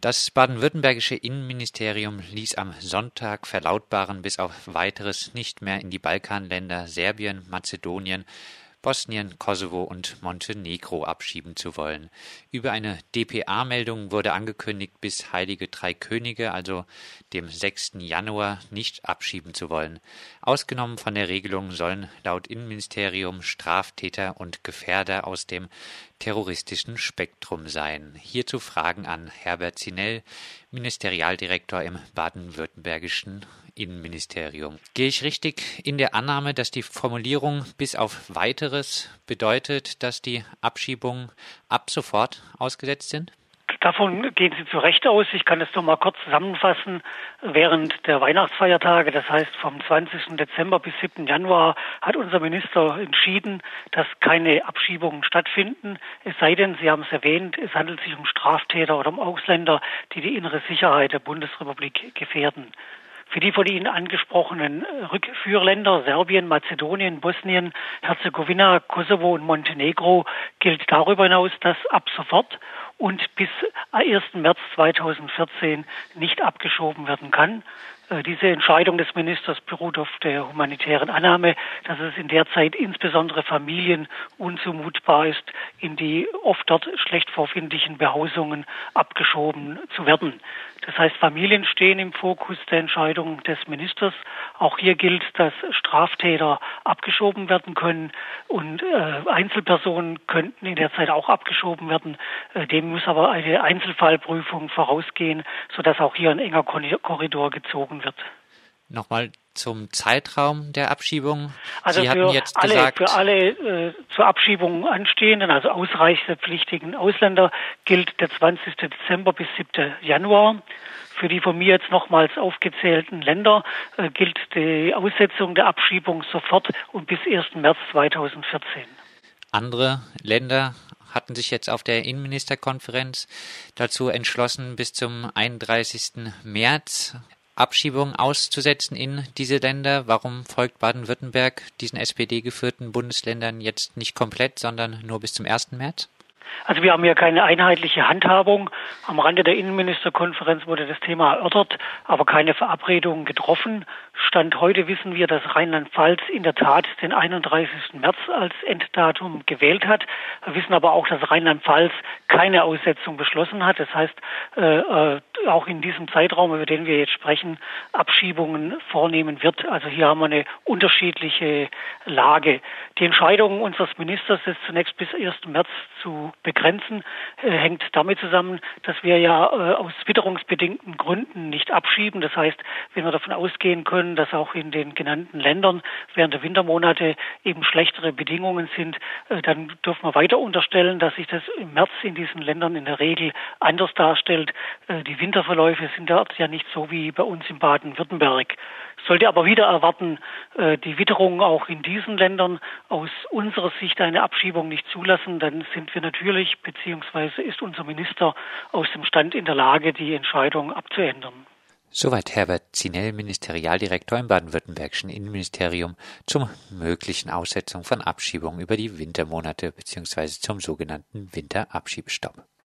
Das baden-württembergische Innenministerium ließ am Sonntag verlautbaren, bis auf weiteres nicht mehr in die Balkanländer Serbien, Mazedonien, Bosnien, Kosovo und Montenegro abschieben zu wollen. Über eine dpa-Meldung wurde angekündigt, bis Heilige Drei Könige, also dem 6. Januar, nicht abschieben zu wollen. Ausgenommen von der Regelung sollen laut Innenministerium Straftäter und Gefährder aus dem terroristischen Spektrum sein. Hierzu Fragen an Herbert Zinell, Ministerialdirektor im baden-württembergischen Innenministerium. Gehe ich richtig in der Annahme, dass die Formulierung bis auf weiteres bedeutet, dass die Abschiebungen ab sofort ausgesetzt sind? Davon gehen Sie zu Recht aus. Ich kann es noch mal kurz zusammenfassen. Während der Weihnachtsfeiertage, das heißt vom 20. Dezember bis 7. Januar, hat unser Minister entschieden, dass keine Abschiebungen stattfinden. Es sei denn, Sie haben es erwähnt, es handelt sich um Straftäter oder um Ausländer, die die innere Sicherheit der Bundesrepublik gefährden. Für die von Ihnen angesprochenen Rückführländer Serbien, Mazedonien, Bosnien, Herzegowina, Kosovo und Montenegro gilt darüber hinaus, dass ab sofort und bis 1. März 2014 nicht abgeschoben werden kann. Äh, diese Entscheidung des Ministers beruht auf der humanitären Annahme, dass es in der Zeit insbesondere Familien unzumutbar ist, in die oft dort schlecht vorfindlichen Behausungen abgeschoben zu werden. Das heißt, Familien stehen im Fokus der Entscheidung des Ministers. Auch hier gilt, dass Straftäter abgeschoben werden können und äh, Einzelpersonen könnten in der Zeit auch abgeschoben werden. Äh, dem muss aber eine Einzelfallprüfung vorausgehen, sodass auch hier ein enger Korridor gezogen wird. Nochmal zum Zeitraum der Abschiebung. Also Sie hatten jetzt alle, gesagt, für alle äh, zur Abschiebung anstehenden, also ausreisepflichtigen Ausländer gilt der 20. Dezember bis 7. Januar. Für die von mir jetzt nochmals aufgezählten Länder äh, gilt die Aussetzung der Abschiebung sofort und bis 1. März 2014. Andere Länder hatten sich jetzt auf der Innenministerkonferenz dazu entschlossen, bis zum 31. März Abschiebungen auszusetzen in diese Länder. Warum folgt Baden-Württemberg diesen SPD-geführten Bundesländern jetzt nicht komplett, sondern nur bis zum 1. März? Also wir haben ja keine einheitliche Handhabung. Am Rande der Innenministerkonferenz wurde das Thema erörtert, aber keine Verabredungen getroffen. Stand heute wissen wir, dass Rheinland-Pfalz in der Tat den 31. März als Enddatum gewählt hat. Wir wissen aber auch, dass Rheinland-Pfalz keine Aussetzung beschlossen hat. Das heißt, äh, äh, auch in diesem Zeitraum, über den wir jetzt sprechen, Abschiebungen vornehmen wird. Also hier haben wir eine unterschiedliche Lage. Die Entscheidung unseres Ministers, das zunächst bis 1. März zu begrenzen, äh, hängt damit zusammen, dass wir ja äh, aus witterungsbedingten Gründen nicht abschieben. Das heißt, wenn wir davon ausgehen können, dass auch in den genannten Ländern während der Wintermonate eben schlechtere Bedingungen sind, äh, dann dürfen wir weiter unterstellen, dass sich das im März in diesen Ländern in der Regel anders darstellt. Die Winterverläufe sind dort ja nicht so wie bei uns in Baden-Württemberg. Sollte aber wieder erwarten, die Witterung auch in diesen Ländern aus unserer Sicht eine Abschiebung nicht zulassen, dann sind wir natürlich natürlich, beziehungsweise ist unser Minister aus dem Stand in der Lage, die Entscheidung abzuändern. Soweit Herbert Zinell, Ministerialdirektor im baden-württembergischen Innenministerium zum möglichen Aussetzung von Abschiebungen über die Wintermonate bzw. zum sogenannten Winterabschiebestopp.